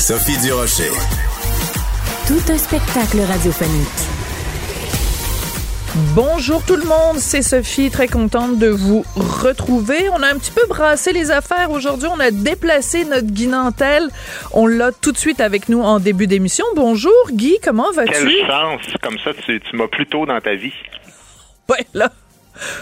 Sophie Durocher. Tout un spectacle radiophonique. Bonjour tout le monde, c'est Sophie, très contente de vous retrouver. On a un petit peu brassé les affaires aujourd'hui, on a déplacé notre Guy Nantel. On l'a tout de suite avec nous en début d'émission. Bonjour Guy, comment vas-tu? Quelle chance, comme ça tu, tu m'as plus tôt dans ta vie. Ouais, là.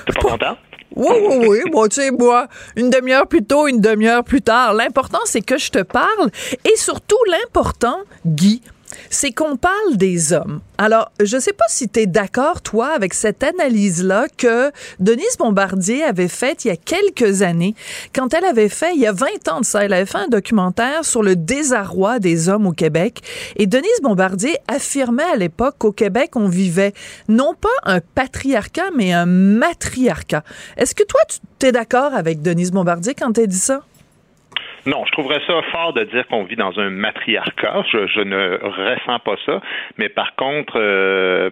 T'es pas content? Oui, oui, oui. Bon, tu sais, moi, une demi-heure plus tôt, une demi-heure plus tard. L'important, c'est que je te parle. Et surtout, l'important, Guy, c'est qu'on parle des hommes. Alors, je sais pas si tu es d'accord, toi, avec cette analyse-là que Denise Bombardier avait faite il y a quelques années, quand elle avait fait, il y a 20 ans de ça, elle avait fait un documentaire sur le désarroi des hommes au Québec. Et Denise Bombardier affirmait à l'époque qu'au Québec, on vivait non pas un patriarcat, mais un matriarcat. Est-ce que toi, tu es d'accord avec Denise Bombardier quand elle dit ça? Non, je trouverais ça fort de dire qu'on vit dans un matriarcat. Je, je, ne ressens pas ça. Mais par contre, euh,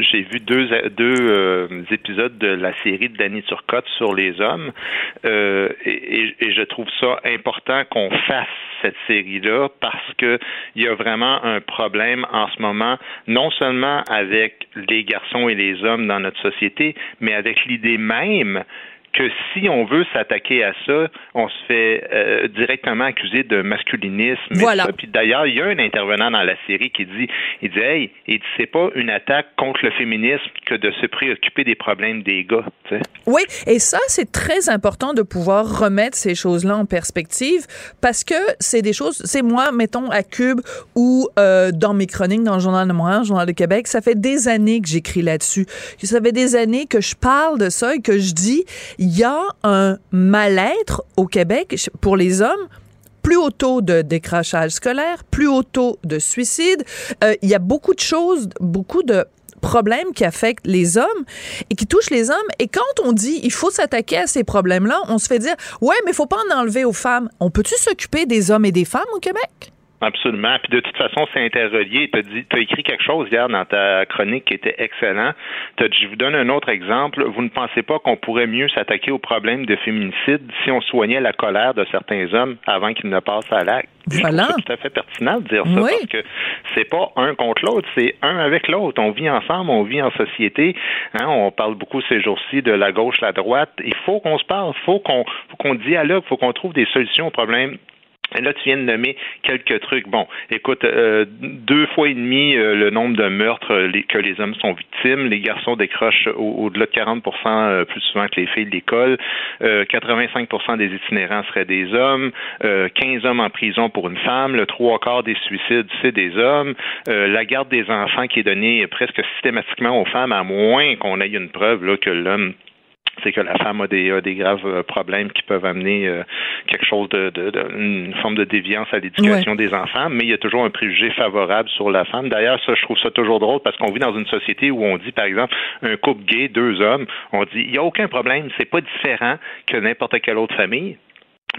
j'ai vu deux, deux euh, épisodes de la série de Danny Turcotte sur les hommes euh, et, et, je trouve ça important qu'on fasse cette série-là parce que il y a vraiment un problème en ce moment, non seulement avec les garçons et les hommes dans notre société, mais avec l'idée même que si on veut s'attaquer à ça, on se fait euh, directement accuser de masculinisme. Voilà. Puis d'ailleurs, il y a un intervenant dans la série qui dit, il dit, hey, dit, c'est pas une attaque contre le féminisme que de se préoccuper des problèmes des gars. sais. Oui, et ça, c'est très important de pouvoir remettre ces choses-là en perspective parce que c'est des choses, c'est moi, mettons, à Cube ou euh, dans mes chroniques dans le Journal de Montréal, le Journal de Québec, ça fait des années que j'écris là-dessus. Ça fait des années que je parle de ça et que je dis, il y a un mal-être au Québec pour les hommes plus haut taux de décrochage scolaire, plus haut taux de suicide. Euh, il y a beaucoup de choses, beaucoup de problèmes qui affectent les hommes et qui touchent les hommes. Et quand on dit il faut s'attaquer à ces problèmes-là, on se fait dire ouais, mais il faut pas en enlever aux femmes. On peut-tu s'occuper des hommes et des femmes au Québec? Absolument. Puis de toute façon, c'est interrelié. Tu as, as, écrit quelque chose hier dans ta chronique qui était excellent. As, je vous donne un autre exemple. Vous ne pensez pas qu'on pourrait mieux s'attaquer au problème de féminicide si on soignait la colère de certains hommes avant qu'ils ne passent à l'acte? Voilà. C'est tout à fait pertinent de dire ça oui. parce que c'est pas un contre l'autre, c'est un avec l'autre. On vit ensemble, on vit en société. Hein, on parle beaucoup ces jours-ci de la gauche, la droite. Il faut qu'on se parle, il faut qu'on faut qu'on dialogue, il faut qu'on trouve des solutions aux problèmes là, tu viens de nommer quelques trucs. Bon, écoute, euh, deux fois et demi euh, le nombre de meurtres euh, que les hommes sont victimes. Les garçons décrochent au-delà de 40% euh, plus souvent que les filles de l'école. 85% des itinérants seraient des hommes. 15 hommes en prison pour une femme. Le trois quarts des suicides, c'est des hommes. la garde des enfants qui est donnée presque systématiquement aux femmes, à moins qu'on ait une preuve là, que l'homme c'est que la femme a des, a des graves problèmes qui peuvent amener euh, quelque chose de, de, de, une forme de déviance à l'éducation Ouais. des enfants, mais il y a toujours un préjugé favorable sur la femme. D'ailleurs, ça, je trouve ça toujours drôle parce qu'on vit dans une société où on dit, par exemple, un couple gay, deux hommes, on dit, il n'y a aucun problème, c'est pas différent que n'importe quelle autre famille.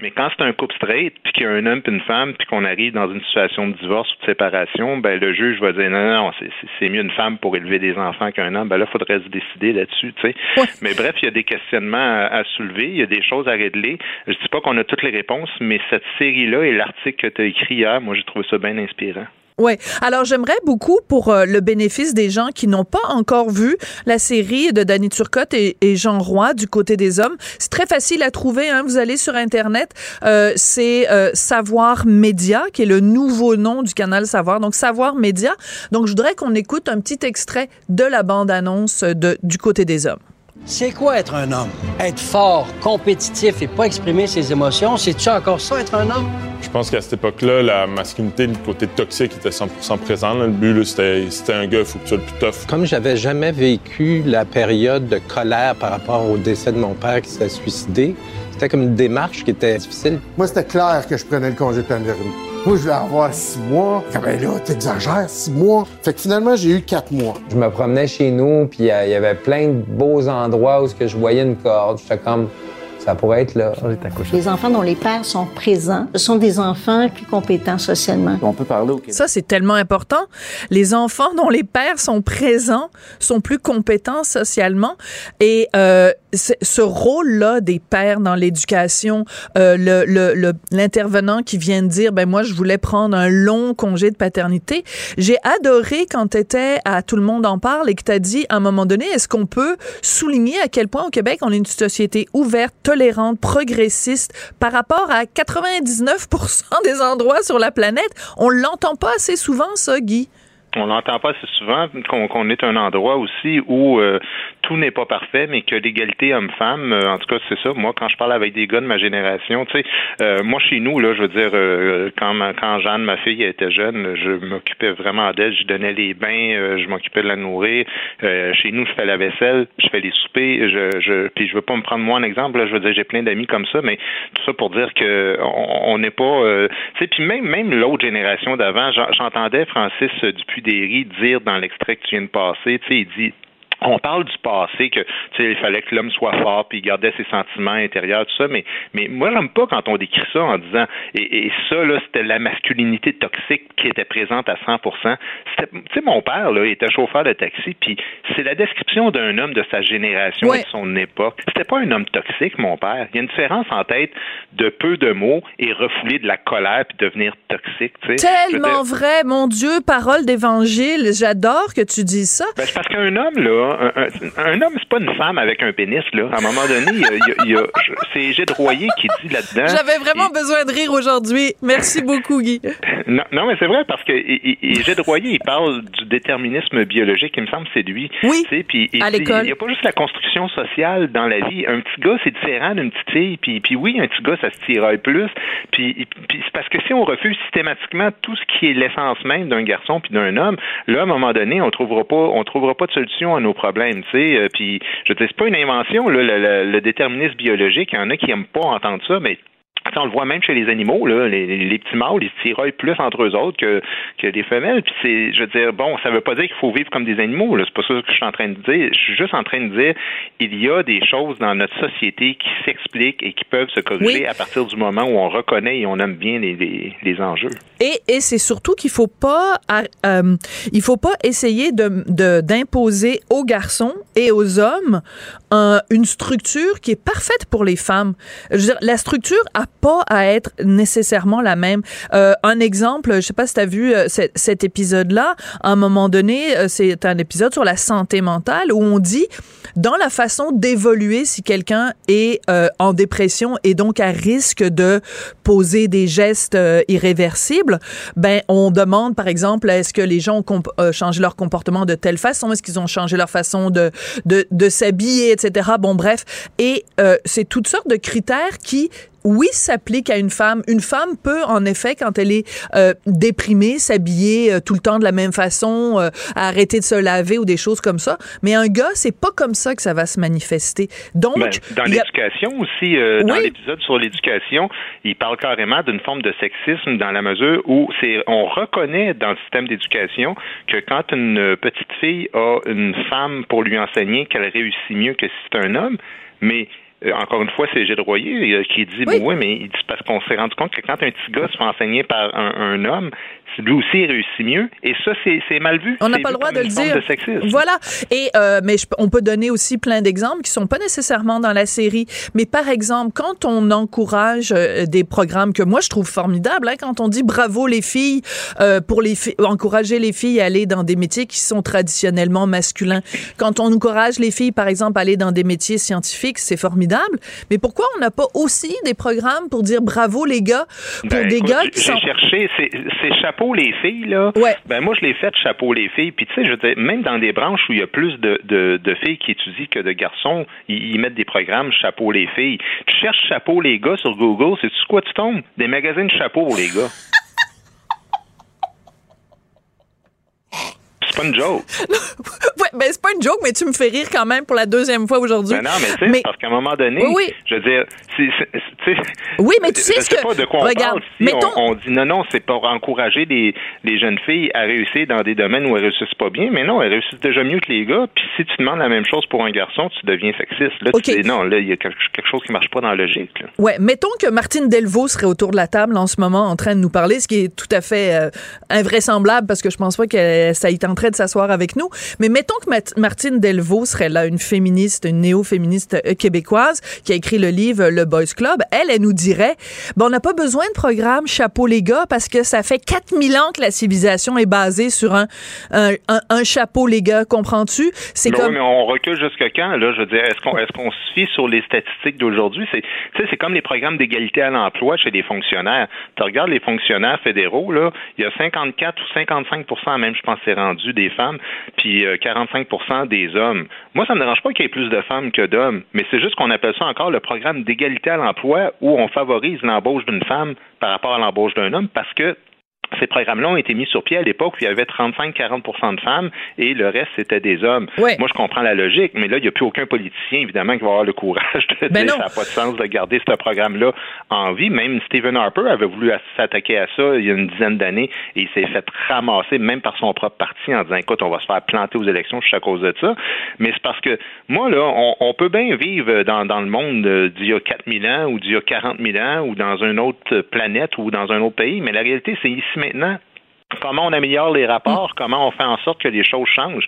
Mais quand c'est un couple straight, puis qu'il y a un homme et une femme, puis qu'on arrive dans une situation de divorce ou de séparation, ben le juge va dire non, non, c'est mieux une femme pour élever des enfants qu'un homme. Ben là, il faudrait se décider là-dessus, tu sais. Mais bref, il y a des questionnements à, soulever, il y a des choses à régler. Je dis pas qu'on a toutes les réponses, mais cette série-là et l'article que tu as écrit hier, moi, j'ai trouvé ça bien inspirant. Oui. Alors, j'aimerais beaucoup, pour euh, le bénéfice des gens qui n'ont pas encore vu la série de Danny Turcotte et, Jean Roy du côté des hommes, c'est très facile à trouver. Hein. Vous allez sur Internet, euh, c'est euh, Savoir Média, qui est le nouveau nom du canal Savoir. Donc, Savoir Média. Donc, je voudrais qu'on écoute un petit extrait de la bande-annonce de, du côté des hommes. C'est quoi être un homme? Être fort, compétitif et pas exprimer ses émotions, c'est-tu encore ça, être un homme? Je pense qu'à cette époque-là, la masculinité, le côté toxique était 100% présent. Le but, c'était un gars, il faut que tu sois le plus tough. Comme j'avais jamais vécu la période de colère par rapport au décès de mon père qui s'est suicidé, c'était comme une démarche qui était difficile. Moi, c'était clair que je prenais le congé de paternité. Moi, je voulais avoir six mois. Comme ben là, t'exagères, six mois. Fait que finalement, j'ai eu quatre mois. Je me promenais chez nous, puis euh, il y avait plein de beaux endroits où je voyais une corde. J'étais comme, ça pourrait être là. Les enfants dont les pères sont présents sont des enfants plus compétents socialement. On peut parler Ça, c'est tellement important. Les enfants dont les pères sont présents sont plus compétents socialement. Et euh, ce rôle-là des pères dans l'éducation, euh, le l'intervenant qui vient de dire, ben moi, je voulais prendre un long congé de paternité. J'ai adoré quand tu étais à Tout le monde en parle et que tu as dit, à un moment donné, est-ce qu'on peut souligner à quel point au Québec, on est une société ouverte, tolérante, progressiste par rapport à 99% des endroits sur la planète. On l'entend pas assez souvent, ça, Guy. On l'entend pas assez souvent qu'on est un endroit aussi où euh, tout n'est pas parfait, mais que l'égalité homme-femme, euh, en tout cas, c'est ça. Moi, quand je parle avec des gars de ma génération, tu sais, euh, moi chez nous, là, je veux dire, quand quand Jeanne, ma fille, était jeune, je m'occupais vraiment d'elle, je donnais les bains, je m'occupais de la nourrir. chez nous, je fais la vaisselle, je fais les soupers, je, je puis je veux pas me prendre moi un exemple, là, je veux dire, j'ai plein d'amis comme ça, mais tout ça pour dire que on n'est pas, tu sais, puis même même l'autre génération d'avant, j'entendais Francis des dire dans l'extrait que tu viens de passer, tu sais, il dit on parle du passé que il fallait que l'homme soit fort puis gardait ses sentiments intérieurs tout ça mais mais moi j'aime pas quand on décrit ça en disant et, et ça là c'était la masculinité toxique qui était présente à 100% c'était tu sais mon père là il était chauffeur de taxi puis c'est la description d'un homme de sa génération et de son époque. C'était pas un homme toxique mon père. Il y a une différence en tête de peu de mots et refouler de la colère puis devenir toxique tu sais. Tellement vrai mon dieu parole d'évangile j'adore que tu dises ça. Ben, parce qu'un homme là un, homme, c'est pas une femme avec un pénis, là. À un moment donné, il y a, c'est Gide Royer qui dit là-dedans. J'avais vraiment besoin de rire aujourd'hui. Merci beaucoup, Guy. non, non, mais c'est vrai parce que Gide Royer, il parle du déterminisme biologique. Il me semble c'est lui. Oui. Puis, à l'école. Il n'y a pas juste la construction sociale dans la vie. Un petit gars, c'est différent d'une petite fille. Puis, puis oui, un petit gars, ça se tiraille plus. Puis, puis c'est parce que si on refuse systématiquement tout ce qui est l'essence même d'un garçon puis d'un homme, là, à un moment donné, on trouvera pas, on trouvera pas de solution à nos problème, tu sais. Euh, puis, je te dis, c'est pas une invention, le, le, déterminisme biologique. Il y en a qui aiment pas entendre ça, mais on le voit même chez les animaux, là, les, petits mâles, ils se tiraillent plus entre eux autres que, que les femelles. Puis c'est, je veux dire, bon, ça veut pas dire qu'il faut vivre comme des animaux. Là. C'est pas ça que je suis en train de dire. Je suis juste en train de dire, il y a des choses dans notre société qui s'expliquent et qui peuvent se corriger à partir du moment où on reconnaît et on aime bien les, les, enjeux. Et, et c'est surtout qu'il faut pas, euh, il faut pas essayer de, d'imposer aux garçons et aux hommes une structure qui est parfaite pour les femmes. Je veux dire, la structure a pas à être nécessairement la même. Euh, un exemple, je sais pas si tu as vu euh, cet, épisode-là, à un moment donné, euh, c'est un épisode sur la santé mentale où on dit dans la façon d'évoluer si quelqu'un est en dépression et donc à risque de poser des gestes irréversibles, ben on demande par exemple est-ce que les gens ont changé leur comportement de telle façon, est-ce qu'ils ont changé leur façon de s'habiller, etc. Bon bref, et c'est toutes sortes de critères qui oui, s'applique à une femme. Une femme peut, en effet, quand elle est euh, déprimée, s'habiller euh, tout le temps de la même façon, euh, arrêter de se laver ou des choses comme ça. Mais un gars, c'est pas comme ça que ça va se manifester. Donc, ben, dans l'éducation aussi, dans l'épisode sur l'éducation, il parle carrément d'une forme de sexisme dans la mesure où c'est, on reconnaît dans le système d'éducation que quand une petite fille a une femme pour lui enseigner qu'elle réussit mieux que si c'est un homme, mais euh, encore une fois, c'est Gilles Royer euh, qui dit oui. mais il dit parce qu'on s'est rendu compte que quand un petit gars se fait enseigner par un, un homme, lui aussi réussit mieux. Et ça, c'est mal vu. On n'a pas le droit de le dire. voilà. Et euh, mais je, on peut donner aussi plein d'exemples qui sont pas nécessairement dans la série. Mais par exemple, quand on encourage euh, des programmes que moi je trouve formidables, hein, quand on dit bravo les filles euh, pour les encourager les filles à aller dans des métiers qui sont traditionnellement masculins. Quand on encourage les filles, par exemple, à aller dans des métiers scientifiques, c'est formidable. Mais pourquoi on n'a pas aussi des programmes pour dire bravo les gars pour Ben, des écoute, gars qui sont cherché ces, ces les filles là. Ben moi je l'ai fait chapeau les filles. Puis tu sais, je veux dire, même dans des branches où il y a plus de, de, de filles qui étudient que de garçons, ils, ils mettent des programmes chapeau les filles. Tu cherches chapeau les gars sur Google, c'est tu quoi tu tombes? Des magazines de chapeaux les gars. C'est pas une joke. ouais, ben c'est pas une joke, mais tu me fais rire quand même pour la deuxième fois aujourd'hui. Ben non, mais tu sais, parce qu'à un moment donné, Oui, oui. je veux dire, Oui, mais tu sais je ce sais que- pas de quoi on Regarde, parle. Si mettons- on, on dit non, non, c'est pour encourager les, les jeunes filles à réussir dans des domaines où elles réussissent pas bien, mais non, elles réussissent déjà mieux que les gars. Puis si tu demandes la même chose pour un garçon, tu deviens sexiste. Là, tu dis non, là, il y a quelque, chose qui marche pas dans la logique. là. Ouais, mettons que Martine Delvaux serait autour de la table en ce moment en train de nous parler, ce qui est tout à fait euh, invraisemblable parce que je pense pas que ça y tenterait de s'asseoir avec nous. Mais mettons que Martine Delvaux serait là, une féministe, une néo-féministe euh, québécoise qui a écrit le livre Le Boys Club. Elle, elle nous dirait, bon, on n'a pas besoin de programme Chapeau les gars parce que ça fait 4000 ans que la civilisation est basée sur un, un, un- un chapeau les gars, comprends-tu? C'est Ben comme... oui, mais on recule jusqu'à quand? Là, je veux dire, est-ce qu'on qu'on se fie sur les statistiques d'aujourd'hui? C'est, c'est comme les programmes d'égalité à l'emploi chez les fonctionnaires. Tu regardes les fonctionnaires fédéraux, là, il y a 54 ou 55% même, je pense, c'est rendu des femmes, puis euh, 45 des hommes. Moi, ça me dérange pas qu'il y ait plus de femmes que d'hommes, mais c'est juste qu'on appelle ça encore le programme d'égalité à l'emploi où on favorise l'embauche d'une femme par rapport à l'embauche d'un homme parce que ces programmes-là ont été mis sur pied à l'époque où il y avait 35-40% de femmes et le reste, c'était des hommes. Moi, je comprends la logique, mais là, il n'y a plus aucun politicien, évidemment, qui va avoir le courage de Ben dire non. ça n'a pas de sens de garder ce programme-là en vie. Même Stephen Harper avait voulu s'attaquer à ça il y a une dizaine d'années et il s'est fait ramasser, même par son propre parti, en disant, écoute, on va se faire planter aux élections juste à cause de ça. Mais c'est parce que, moi, là, on, on peut bien vivre dans, dans le monde d'il y a 4000 ans ou d'il y a 40 000 ans ou dans une autre planète ou dans un autre pays, mais la réalité, c'est ici maintenant. Comment on améliore les rapports, comment on fait en sorte que les choses changent.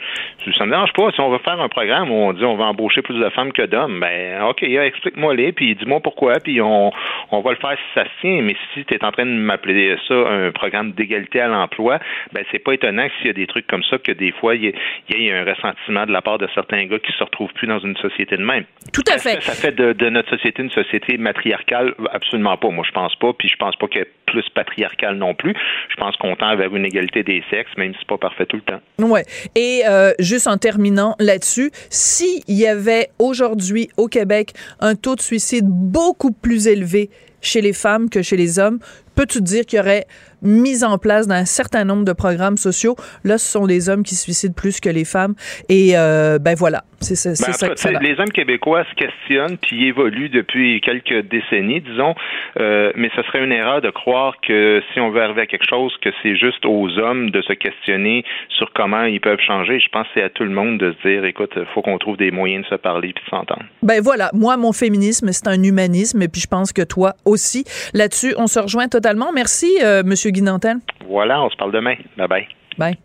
Ça me dérange pas. Si on veut faire un programme où on dit on va embaucher plus de femmes que d'hommes, ben OK, explique-moi les, puis dis-moi pourquoi, puis on, on va le faire si ça se tient. Mais si tu es en train de m'appeler ça un programme d'égalité à l'emploi, ben c'est pas étonnant s'il y a des trucs comme ça, que des fois, il y, ait- il y ait un ressentiment de la part de certains gars qui se retrouvent plus dans une société de même. Tout à fait. Ça fait de, de notre société une société matriarcale? Absolument pas. Moi, je pense pas. Puis je pense pas qu'elle est plus patriarcale non plus. Je pense qu'on tend une égalité des sexes, même si c'est pas parfait tout le temps. Ouais. Et euh, juste en terminant là-dessus, s'il y avait aujourd'hui au Québec un taux de suicide beaucoup plus élevé chez les femmes que chez les hommes, peux-tu dire qu'il y aurait mis en place d'un certain nombre de programmes sociaux? Là, ce sont les hommes qui se suicident plus que les femmes. Et euh, ben voilà, c'est Ben, ça que donne. les hommes québécois se questionnent puis évoluent depuis quelques décennies, disons. Euh, mais ce serait une erreur de croire que si on veut arriver à quelque chose, que c'est juste aux hommes de se questionner sur comment ils peuvent changer. Je pense que c'est à tout le monde de se dire, écoute, faut qu'on trouve des moyens de se parler puis de s'entendre. Ben voilà, moi, mon féminisme, c'est un humanisme, et puis je pense que toi aussi. Là-dessus, on se rejoint totalement. Merci, euh, Monsieur Guy Nantel. Voilà, on se parle demain. Bye bye. Bye.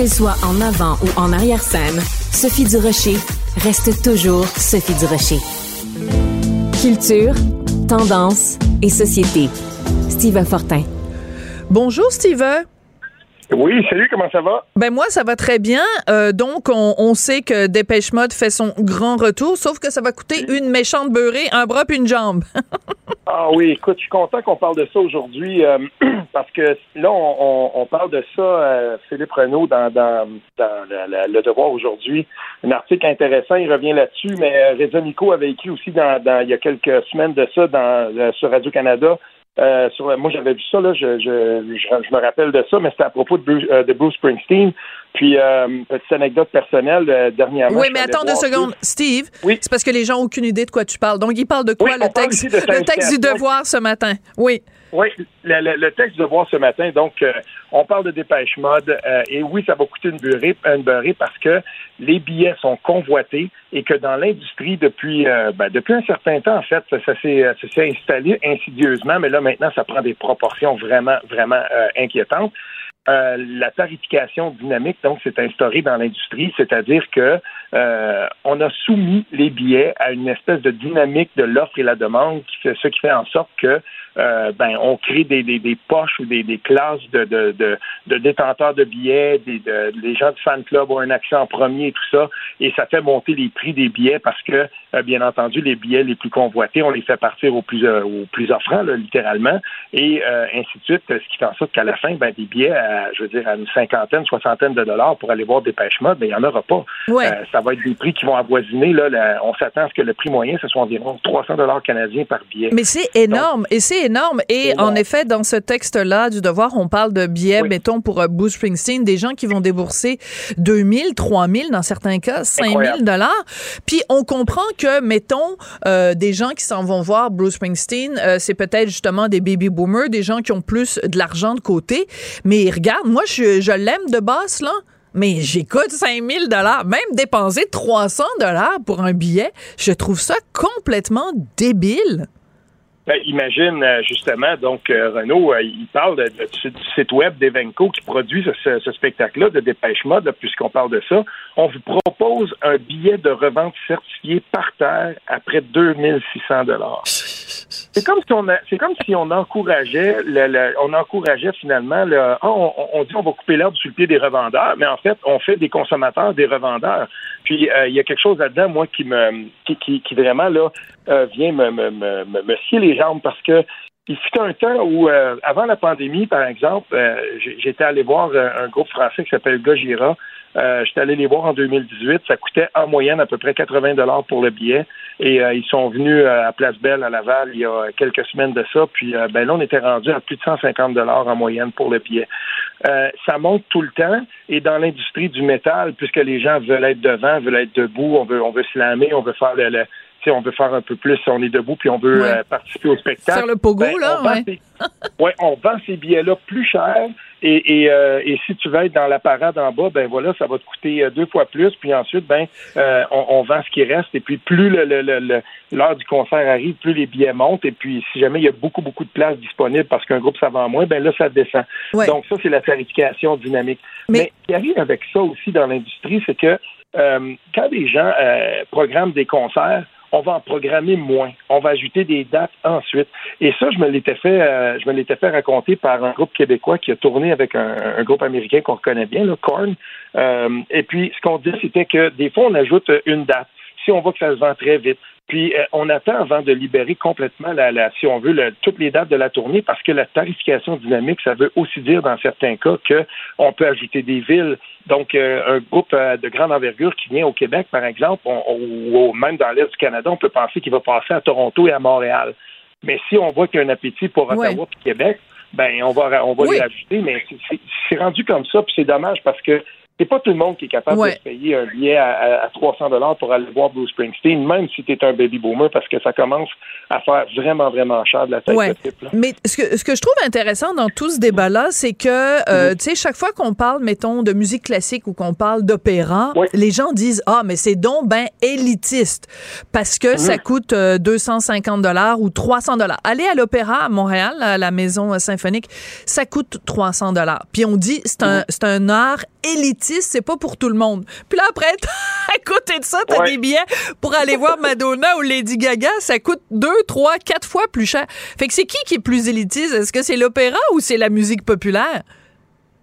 Qu'elle soit en avant ou en arrière-scène, Sophie Durocher reste toujours Sophie Durocher. Culture, tendance et société. Steve Fortin. Bonjour, Steve. Oui, salut, comment ça va? Ben moi, ça va très bien. Euh, donc, on, on sait que Dépêche Mode fait son grand retour, sauf que ça va coûter une méchante beurrée, un bras puis une jambe. Ah oui, écoute, je suis content qu'on parle de ça aujourd'hui euh, parce que là, on, on- on parle de ça, euh, Philippe Renaud, dans, dans, dans la- la- Le Devoir aujourd'hui. Un article intéressant, il revient là-dessus, mais euh, Reza Nico avait écrit aussi dans, dans- il y a quelques semaines de ça dans, sur Radio-Canada. Euh, sur, moi, j'avais vu ça, là, je, je, je, je me rappelle de ça, mais c'était à propos de Bruce, euh, de Bruce Springsteen. Puis, euh, petite anecdote personnelle, euh, dernièrement. Oui, mais attends deux secondes. Steve, c'est parce que les gens n'ont aucune idée de quoi tu parles. Donc, il parle de quoi Oui, le, texte, de le texte du devoir ce matin? Oui. Oui, le, le- le texte de voir ce matin, donc euh, on parle de dépêche mode euh, et oui, ça va coûter une beurrée, une beurrée parce que les billets sont convoités et que dans l'industrie depuis ben, depuis un certain temps en fait, ça, ça s'est ça s'est installé insidieusement, mais là maintenant ça prend des proportions vraiment vraiment inquiétantes. Euh, la tarification dynamique, donc, s'est instaurée dans l'industrie, c'est-à-dire que euh, on a soumis les billets à une espèce de dynamique de l'offre et la demande, qui fait, ce qui fait en sorte que euh, ben, on crée des, des, des poches ou des, des classes de, de, de, de détenteurs de billets, des, de, les gens du fan club ont un accès en premier et tout ça, et ça fait monter les prix des billets parce que, euh, bien entendu, les billets les plus convoités, on les fait partir aux plus, aux plus offrants, là, littéralement, et euh, ainsi de suite, ce qui fait en sorte qu'à la fin, ben, des billets, à, je veux dire, à une cinquantaine, soixantaine de dollars pour aller voir Dépêche Mode, ben, il n'y en aura pas. Ouais. Ça va être des prix qui vont avoisiner, là, la- on s'attend à ce que le prix moyen, ce soit environ 300 dollars canadiens par billet. Mais c'est énorme, et c'est énorme. Et énorme. en effet, dans ce texte-là du devoir, on parle de billets, mettons, pour euh, Bruce Springsteen, des gens qui vont débourser 2000, 3000, dans certains cas, 5000 Incroyable. dollars. Puis on comprend que, mettons, euh, des gens qui s'en vont voir Bruce Springsteen, euh, c'est peut-être justement des baby boomers, des gens qui ont plus de l'argent de côté. Mais regarde, moi, je, je l'aime de base, là. Mais j'écoute 5000 dollars, même dépenser 300 dollars pour un billet, je trouve ça complètement débile. Ben, imagine euh, justement, donc euh, Renaud, euh, il parle du site web d'Evenco qui produit ce, spectacle-là de Dépêche Mode, puisqu'on parle de ça. On vous propose un billet de revente certifié par terre à près de 2600 dollars. C'est comme si on c'est comme si on encourageait le, on encourageait finalement le ah, on, dit on va couper l'herbe sur le pied des revendeurs, mais en fait on fait des consommateurs des revendeurs. Puis il y a quelque chose là-dedans moi qui, qui vraiment là euh, vient me, me, me, scier les jambes parce que il fut un temps où, euh, avant la pandémie, par exemple, euh, j'étais allé voir euh, un groupe français qui s'appelle Gojira. J'étais allé les voir en 2018. Ça coûtait en moyenne à peu près 80 dollars pour le billet. Et ils sont venus à Place Belle, à Laval, il y a quelques semaines de ça. Puis ben là, on était rendu à plus de 150 dollars en moyenne pour le billet. Ça monte tout le temps. Et dans l'industrie du métal, puisque les gens veulent être devant, veulent être debout, on veut, on veut slammer, on veut faire le on veut faire un peu plus, on est debout, puis on veut Ouais. euh, participer au spectacle. Faire le pogo, Ben, là, on ouais. ouais, on vend ces billets-là plus cher. Et, et, euh, et si tu veux être dans la parade en bas, ben voilà, ça va te coûter euh, deux fois plus. Puis ensuite, ben, euh, on, on vend ce qui reste. Et puis plus le- le- le- le- l'heure du concert arrive, plus les billets montent. Et puis si jamais il y a beaucoup, beaucoup de places disponibles parce qu'un groupe ça vend moins, ben là, ça descend. Ouais. Donc ça, c'est la tarification dynamique. Mais, ce qui arrive avec ça aussi dans l'industrie, c'est que euh, quand des gens programment des concerts, on va en programmer moins. On va ajouter des dates ensuite. Et ça, je me l'étais fait, euh, je me l'étais fait raconter par un groupe québécois qui a tourné avec un, groupe américain qu'on connaît bien, le Korn. Euh, et puis, ce qu'on dit, c'était que des fois, on ajoute une date. Si on voit que ça se vend très vite. Puis euh, on attend avant de libérer complètement la, la- si on veut, le- toutes les dates de la tournée, parce que la tarification dynamique, ça veut aussi dire dans certains cas que on peut ajouter des villes. Donc euh, un groupe euh, de grande envergure qui vient au Québec, par exemple, on- on- ou même dans l'est du Canada, on peut penser qu'il va passer à Toronto et à Montréal. Mais si on voit qu'il y a un appétit pour Ottawa et Québec, ben on va on va Oui. les rajouter. Mais c'est rendu comme ça, puis c'est dommage parce que c'est pas tout le monde qui est capable Ouais. de se payer un billet à, à- à 300 dollars pour aller voir Bruce Springsteen, même si tu es un baby boomer, parce que ça commence à faire vraiment, vraiment cher de la tête Ouais. de type. là. Mais ce que, ce que je trouve intéressant dans tout ce débat-là, c'est que, euh, tu sais, chaque fois qu'on parle, mettons, de musique classique ou qu'on parle d'opéra, les gens disent, ah, mais c'est donc ben élitiste parce que ça coûte euh, 250 dollars ou 300 dollars. Aller à l'opéra à Montréal, à la maison symphonique, ça coûte 300 dollars. Puis on dit, c'est un, c'est un art élitiste, c'est pas pour tout le monde. Puis là, après, à côté de ça, t'as Ouais. des billets pour aller voir Madonna ou Lady Gaga, ça coûte deux, trois, quatre fois plus cher. Fait que c'est qui qui est plus élitiste? Est-ce que c'est l'opéra ou c'est la musique populaire?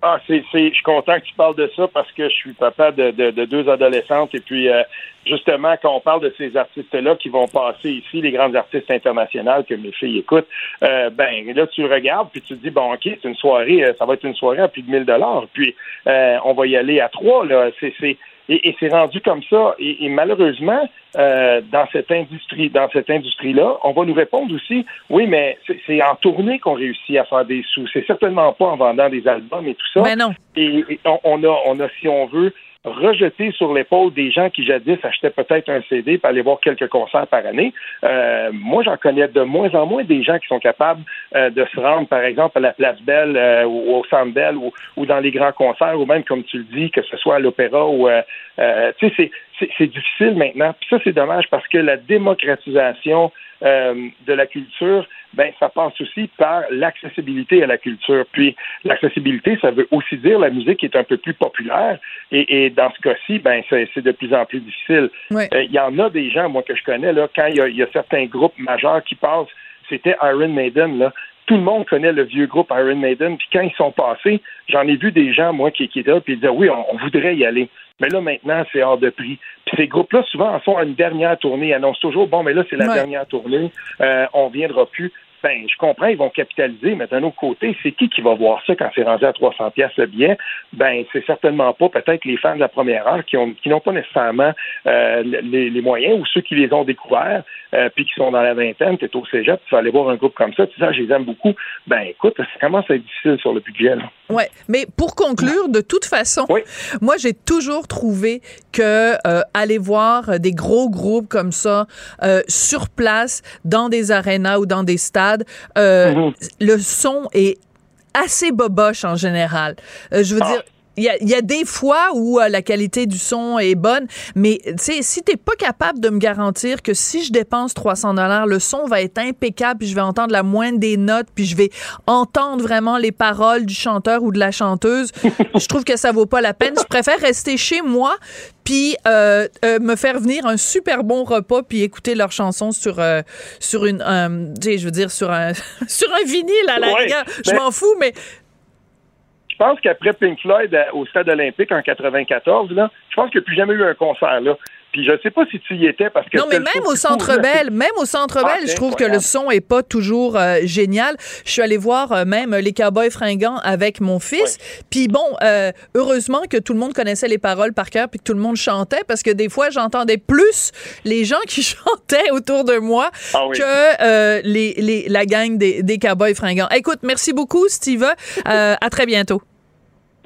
Ah, c'est, c'est, je suis content que tu parles de ça parce que je suis papa de, de, de deux adolescentes et puis euh, justement quand on parle de ces artistes-là qui vont passer ici, les grands artistes internationaux que mes filles écoutent, euh, ben là tu regardes puis tu te dis bon ok c'est une soirée, euh, ça va être une soirée à plus de 1000 dollars. Puis euh, on va y aller à trois là, c'est, c'est Et, et c'est rendu comme ça. Et, et malheureusement, euh, dans cette industrie, dans cette industrie-là, on va nous répondre aussi, oui, mais c'est- en tournée qu'on réussit à faire des sous. C'est certainement pas en vendant des albums et tout ça. Mais non. Et, et on, on a, on a, si on veut, rejeté sur l'épaule des gens qui jadis achetaient peut-être un CD pour aller voir quelques concerts par année. Euh, moi, j'en connais de moins en moins des gens qui sont capables euh, de se rendre, par exemple, à la Place Belle euh, ou au Centre Bell ou, ou dans les grands concerts, ou même, comme tu le dis, que ce soit à l'opéra ou... euh, euh, tu sais, c'est- difficile maintenant. Puis ça, c'est dommage parce que la démocratisation euh, de la culture, ben, ça passe aussi par l'accessibilité à la culture. Puis l'accessibilité, ça veut aussi dire la musique est un peu plus populaire. Et, et dans ce cas-ci, ben, c'est de plus en plus difficile. Ouais. Euh, Il y en a des gens, moi, que je connais, là, quand il y y a certains groupes majeurs qui passent, c'était Iron Maiden, là. Tout le monde connaît le vieux groupe Iron Maiden. Puis quand ils sont passés, j'en ai vu des gens, moi, qui, qui étaient là, puis ils disaient, oui, on, on voudrait y aller. Mais là, maintenant, c'est hors de prix. Puis ces groupes-là, souvent, en font une dernière tournée. Ils annoncent toujours, bon, mais là, c'est la Ouais. dernière tournée. Euh, on viendra plus. Ben, je comprends, ils vont capitaliser, mais d'un autre côté, c'est qui qui va voir ça quand c'est rendu à 300 pièces le billet? Ben, c'est certainement pas peut-être les fans de la première heure qui ont qui n'ont pas nécessairement euh, les, les moyens ou ceux qui les ont découverts euh, puis qui sont dans la vingtaine, tu es au cégep, tu vas aller voir un groupe comme ça, tu dis ah, je les aime beaucoup. Ben, écoute, ça commence à être difficile sur le budget. Là. Ouais, mais pour conclure, de toute façon, moi j'ai toujours trouvé que euh, aller voir des gros groupes comme ça euh, sur place dans des arénas ou dans des stades, euh, le son est assez boboche en général. Euh, je veux dire. Il y, a, il y a des fois où euh, la qualité du son est bonne, mais tu sais, si t'es pas capable de me garantir que si je dépense 300 dollars, le son va être impeccable, puis je vais entendre la moindre des notes, puis je vais entendre vraiment les paroles du chanteur ou de la chanteuse, je trouve que ça vaut pas la peine. Je préfère rester chez moi, puis euh, euh, me faire venir un super bon repas, puis écouter leurs chansons sur euh, sur une, euh, je veux dire sur un sur un vinyle à la Ouais, rigueur. Je m'en fous, mais pense qu'après Pink Floyd euh, au Stade olympique en 94, là, je pense qu'il n'y a plus jamais eu un concert là. Puis je sais pas si tu y étais parce que Non, mais même au Centre court, là. Bell, même au Centre Ah, Bell, c'est je trouve que le son est pas toujours euh, génial. Je suis allée voir euh, même les Cowboys fringants avec mon fils. Puis bon, euh, heureusement que tout le monde connaissait les paroles par cœur puis que tout le monde chantait parce que des fois j'entendais plus les gens qui chantaient autour de moi Ah oui. que les, les, la gang des, des Cowboys fringants. Écoute, merci beaucoup, Steve. À très bientôt.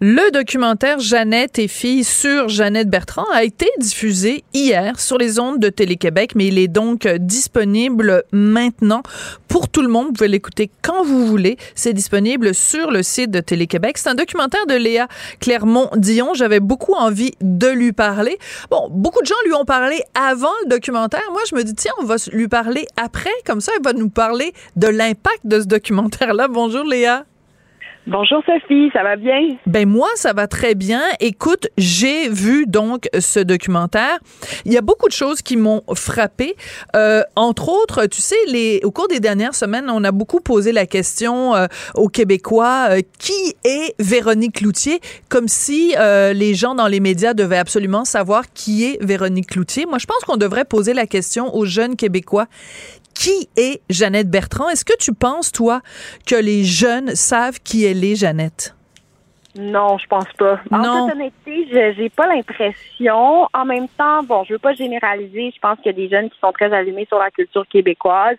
Le documentaire Jeannette et filles sur Jeannette Bertrand a été diffusé hier sur les ondes de Télé-Québec, mais il est donc euh, disponible maintenant pour tout le monde. Vous pouvez l'écouter quand vous voulez. C'est disponible sur le site de Télé-Québec. C'est un documentaire de Léa Clermont-Dion. J'avais beaucoup envie de lui parler. Bon, beaucoup de gens lui ont parlé avant le documentaire. Moi, je me dis, tiens, on va lui parler après. Comme ça, elle va nous parler de l'impact de ce documentaire-là. Bonjour, Léa. Bonjour Sophie, ça va bien? Ben moi, ça va très bien. Écoute, j'ai vu donc ce documentaire. Il y a beaucoup de choses qui m'ont frappé. Euh, entre autres, tu sais, les, au cours des dernières semaines, on a beaucoup posé la question euh, aux Québécois euh, qui est Véronique Cloutier, comme si euh, les gens dans les médias devaient absolument savoir qui est Véronique Cloutier. Moi, je pense qu'on devrait poser la question aux jeunes Québécois qui est Jeannette Bertrand? Est-ce que tu penses, toi, que les jeunes savent qui elle est, Jeannette? Non, je pense pas. En Non. toute honnêteté, je- j'ai pas l'impression. En même temps, bon, je veux pas généraliser. Je pense qu'il y a des jeunes qui sont très allumés sur la culture québécoise.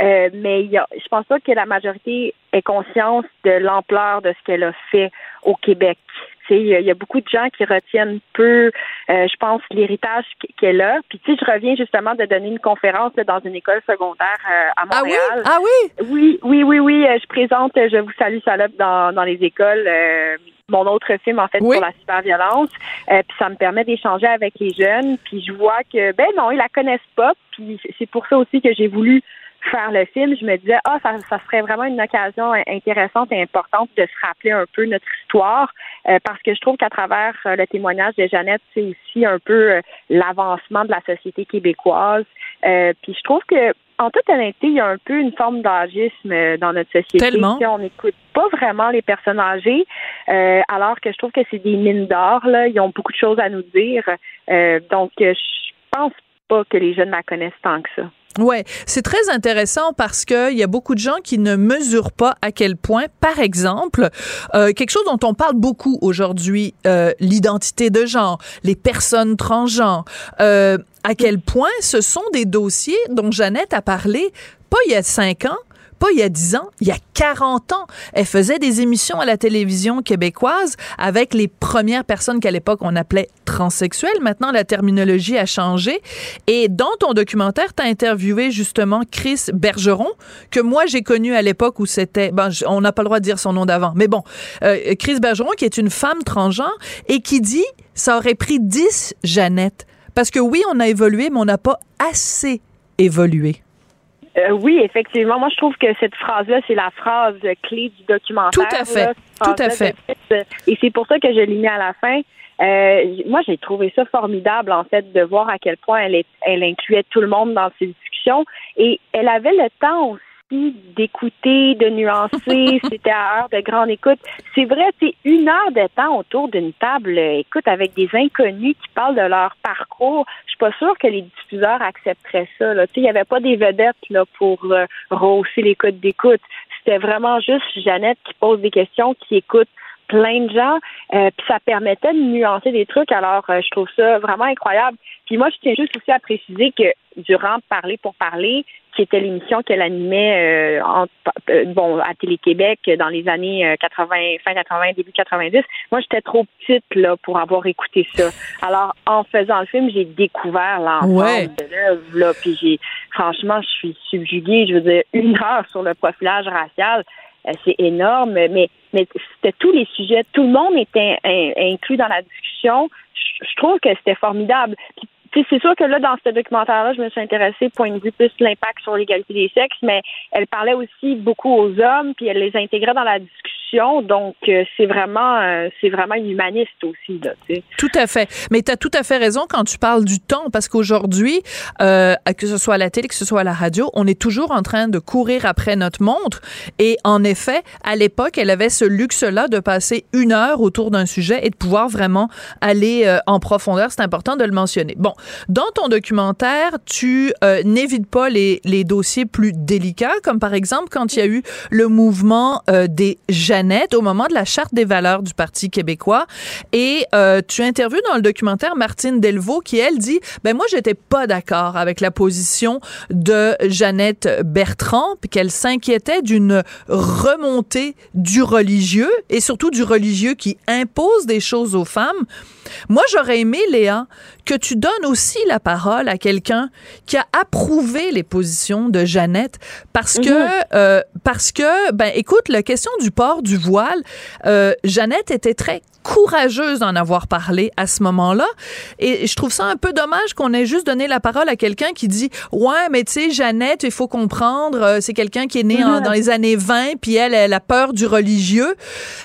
Euh, mais il y a, je pense pas que la majorité ait conscience de l'ampleur de ce qu'elle a fait au Québec. Il y, a- beaucoup de gens qui retiennent peu, euh, je pense, l'héritage qu- qu'elle a. Puis tu sais, je reviens justement de donner une conférence là, dans une école secondaire euh, à Ah oui? Montréal. Ah oui? Oui, oui, oui, oui. euh, Je présente euh, Je vous salue salope dans, dans les écoles. euh, mon autre film, en fait, Oui. sur la cyberviolence. Euh, puis ça me permet d'échanger avec les jeunes. Puis je vois que, ben non, ils la connaissent pas. Puis c'est pour ça aussi que j'ai voulu faire le film. Je me disais, ah, ça, ça serait vraiment une occasion intéressante et importante de se rappeler un peu notre histoire. euh, parce que je trouve qu'à travers euh, le témoignage de Jeannette, c'est aussi un peu euh, l'avancement de la société québécoise. Euh, puis je trouve que en toute honnêteté, il y a un peu une forme d'agisme euh, dans notre société. Tellement. Sais, on n'écoute pas vraiment les personnes âgées, euh, alors que je trouve que c'est des mines d'or. Là, ils ont beaucoup de choses à nous dire. Euh, donc, je pense pas que les jeunes la connaissent tant que ça. Ouais, c'est très intéressant parce que il y a beaucoup de gens qui ne mesurent pas à quel point, par exemple, euh, quelque chose dont on parle beaucoup aujourd'hui, euh, l'identité de genre, les personnes transgenres, euh, à quel point ce sont des dossiers dont Jeannette a parlé pas il y a cinq ans, pas il y a 10 ans, il y a 40 ans. Elle faisait des émissions à la télévision québécoise avec les premières personnes qu'à l'époque on appelait transsexuelles. Maintenant, la terminologie a changé. Et dans ton documentaire, tu as interviewé justement Chris Bergeron, que moi j'ai connu à l'époque où c'était, ben, on n'a pas le droit de dire son nom d'avant, mais bon, euh, Chris Bergeron qui est une femme transgenre et qui dit, ça aurait pris 10 Jeannette. Parce que oui, on a évolué, mais on n'a pas assez évolué. Euh, oui, effectivement. Moi, je trouve que cette phrase-là, c'est la phrase clé du documentaire. Tout à fait. là, Tout à fait. Et c'est pour ça que je l'ai mis à la fin. Euh, moi, j'ai trouvé ça formidable, en fait, de voir à quel point elle, est, elle incluait tout le monde dans ses discussions. Et elle avait le temps aussi d'écouter, de nuancer. C'était à heure de grande écoute. C'est vrai, c'est une heure de temps autour d'une table, euh, écoute, avec des inconnus qui parlent de leur parcours. Je suis pas sûre que les diffuseurs accepteraient ça. Là. Tu sais, Il n'y avait pas des vedettes là, pour euh, rehausser les codes d'écoute. C'était vraiment juste Jeannette qui pose des questions, qui écoute plein de gens, euh, puis ça permettait de nuancer des trucs. Alors, euh, je trouve ça vraiment incroyable. Puis moi, je tiens juste aussi à préciser que durant Parler pour parler, qui était l'émission qu'elle animait euh, en, euh, bon, à Télé-Québec dans les années euh, 80, fin 80, début 90, moi, j'étais trop petite là pour avoir écouté ça. Alors, en faisant le film, j'ai découvert l'ensemble Ouais. de l'œuvre, là, puis j'ai, franchement, je suis subjuguée. Je veux dire, une heure sur le profilage racial, euh, c'est énorme, mais, mais c'était tous les sujets, tout le monde était in- inclus dans la discussion. Je, je trouve que c'était formidable. Puis, c'est sûr que là, dans ce documentaire-là, je me suis intéressée, point de vue plus l'impact sur l'égalité des sexes, mais elle parlait aussi beaucoup aux hommes, puis elle les intégrait dans la discussion. Donc, euh, c'est vraiment, euh, c'est vraiment humaniste aussi, là. Tout à fait. Mais tu as tout à fait raison quand tu parles du temps, parce qu'aujourd'hui, euh, que ce soit à la télé, que ce soit à la radio, on est toujours en train de courir après notre montre. Et en effet, à l'époque, elle avait ce luxe-là de passer une heure autour d'un sujet et de pouvoir vraiment aller en profondeur. C'est important de le mentionner. Bon, dans ton documentaire, tu n'évites pas les, dossiers plus délicats, comme par exemple quand il y a eu le mouvement des Au moment de la charte des valeurs du Parti québécois. Et euh, tu interviews dans le documentaire Martine Delvaux qui, elle, dit, ben moi, j'étais pas d'accord avec la position de Jeannette Bertrand, puis qu'elle s'inquiétait d'une remontée du religieux et surtout du religieux qui impose des choses aux femmes. Moi, j'aurais aimé, Léa, que tu donnes aussi la parole à quelqu'un qui a approuvé les positions de Jeannette parce que, euh, parce que, ben, écoute, la question du port du voile, euh, Jeannette était très courageuse d'en avoir parlé à ce moment-là. Et je trouve ça un peu dommage qu'on ait juste donné la parole à quelqu'un qui dit Ouais, mais tu sais, Jeannette, il faut comprendre, euh, c'est quelqu'un qui est né en- dans les années 20, puis elle, elle a peur du religieux.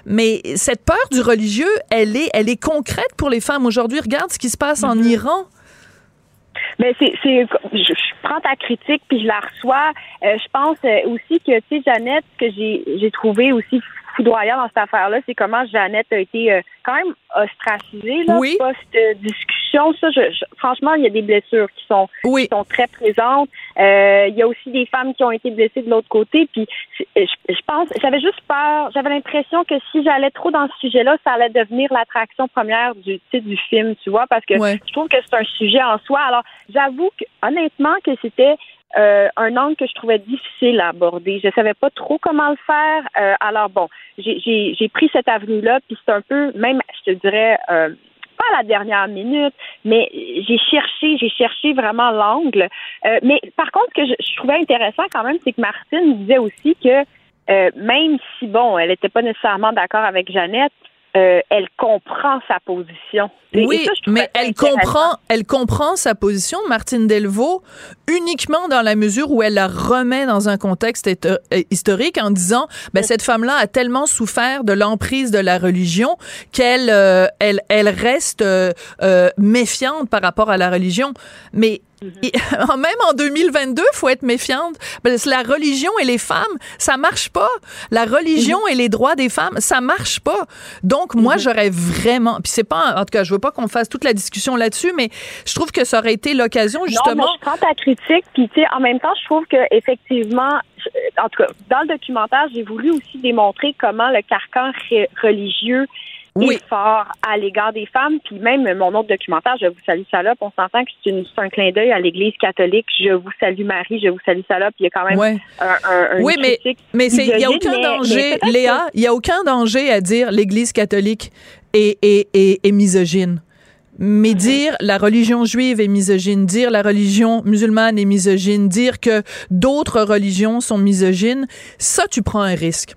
Mais cette peur du religieux, elle est, elle est concrète pour les femmes aujourd'hui. Regarde ce qui se passe en Iran. Mais c'est, c'est, je, je prends ta critique puis je la reçois. Euh, je pense euh, aussi que, tu sais, Jeannette, ce que j'ai, j'ai trouvé aussi foudroyant dans cette affaire-là, c'est comment Jeannette a été euh, quand même ostracisée, là, Oui. post-discussion. Ça, je, je- franchement, il y a des blessures qui sont, qui sont très présentes. Euh, il y a aussi des femmes qui ont été blessées de l'autre côté. Puis, c'est- je, je pense, j'avais juste peur, j'avais l'impression que si j'allais trop dans ce sujet-là, ça allait devenir l'attraction première du titre du film, tu vois, parce que Ouais. je trouve que c'est un sujet en soi. Alors, j'avoue que, honnêtement, que c'était euh, un angle que je trouvais difficile à aborder. Je savais pas trop comment le faire. Euh, alors bon, j'ai- pris cette avenue-là, puis c'est un peu, même, je te dirais, euh, pas à la dernière minute, mais j'ai cherché, j'ai cherché vraiment l'angle. Euh, mais par contre, ce que je, je trouvais intéressant quand même, c'est que Martine disait aussi que euh, même si bon, elle n'était pas nécessairement d'accord avec Jeannette, euh, elle comprend sa position. Oui, ça, mais elle comprend, elle comprend sa position, Martine Delvaux, uniquement dans la mesure où elle la remet dans un contexte euh, historique en disant, ben, cette femme-là a tellement souffert de l'emprise de la religion qu'elle, euh, elle, elle reste euh, euh, méfiante par rapport à la religion. Mais. Et- même en 2022, faut être méfiante. Parce que la religion et les femmes, ça marche pas. La religion Mm-hmm. et les droits des femmes, ça marche pas. Donc, moi, j'aurais vraiment, puis c'est pas, en tout cas, je veux pas qu'on fasse toute la discussion là-dessus, mais je trouve que ça aurait été l'occasion, Non, justement. mais je prends ta critique, puis tu sais, en même temps, je trouve que effectivement, en tout cas, dans le documentaire, j'ai voulu aussi démontrer comment le carcan re- religieux est fort à l'égard des femmes. Puis même mon autre documentaire, Je vous salue salope, on s'entend que c'est un clin d'œil à l'Église catholique. Je vous salue Marie, je vous salue salope. Il y a quand même Ouais. un, un, oui, mais, mais il n'y a aucun mais- danger, mais Léa, il n'y a aucun danger à dire l'Église catholique est, est, est, est misogyne. Mais dire la religion juive est misogyne, dire la religion musulmane est misogyne, dire que d'autres religions sont misogynes, ça, tu prends un risque.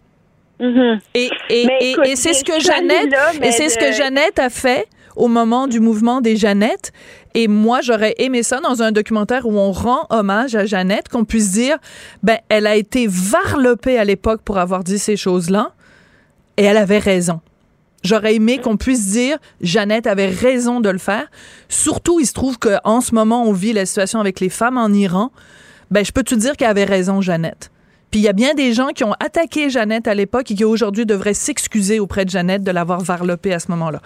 Mhm. Et, et, c'est ce que Jeannette, et c'est ce que Jeannette a fait au moment du mouvement des Jeannettes. Et moi, j'aurais aimé ça dans un documentaire où on rend hommage à Jeannette, qu'on puisse dire, ben, elle a été varlopée à l'époque pour avoir dit ces choses-là, et elle avait raison. J'aurais aimé qu'on puisse dire Jeannette avait raison de le faire. Surtout, il se trouve qu'en ce moment, on vit la situation avec les femmes en Iran. Ben, je peux te dire qu'elle avait raison, Jeannette? Puis il y a bien des gens qui ont attaqué Jeannette à l'époque et qui aujourd'hui devraient s'excuser auprès de Jeannette de l'avoir varlopée à ce moment-là.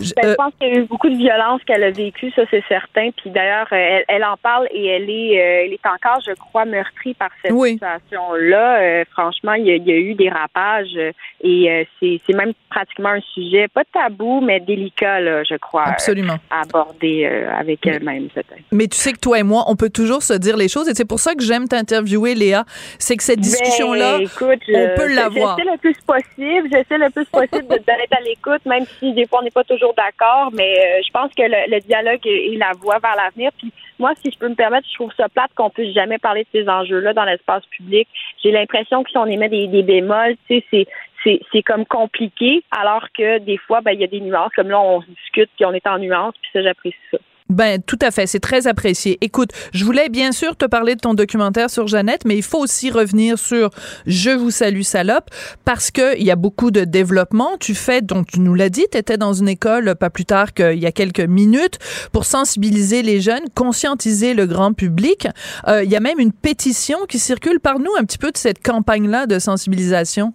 Je- Ben, euh, je pense qu'il y a eu beaucoup de violence qu'elle a vécue, ça c'est certain. Puis d'ailleurs, euh, elle, elle en parle et elle est, euh, elle est encore, je crois, meurtrie par cette Oui. situation-là. Euh, franchement, il y, a, il y a eu des rapages et c'est c'est même pratiquement un sujet, pas tabou, mais délicat, là, je crois, Absolument. à aborder avec elle-même peut-être. Mais tu sais que toi et moi, on peut toujours se dire les choses et c'est pour ça que j'aime t'interviewer, Léa. C'est que cette discussion-là, Ben, on je- peut l'avoir. J'essaie le plus possible, j'essaie le plus possible d'être à l'écoute, même si des fois on n'est pas toujours d'accord, mais euh, je pense que le, le dialogue est la voie vers l'avenir. Puis moi, si je peux me permettre, je trouve ça plate qu'on puisse jamais parler de ces enjeux-là dans l'espace public. J'ai l'impression que si on émet des, des bémols, tu sais, c'est c'est c'est comme compliqué, alors que des fois, ben il y a des nuances. Comme là, on discute puis on est en nuances, puis ça, j'apprécie ça. Ben, tout à fait. C'est très apprécié. Écoute, je voulais bien sûr te parler de ton documentaire sur Jeannette, mais il faut aussi revenir sur Je vous salue salope parce que il y a beaucoup de développement. Tu fais, donc tu nous l'as dit, tu étais dans une école pas plus tard qu'il y a quelques minutes pour sensibiliser les jeunes, conscientiser le grand public. Euh, il y a même une pétition qui circule. Parle-nous un petit peu de cette campagne-là de sensibilisation.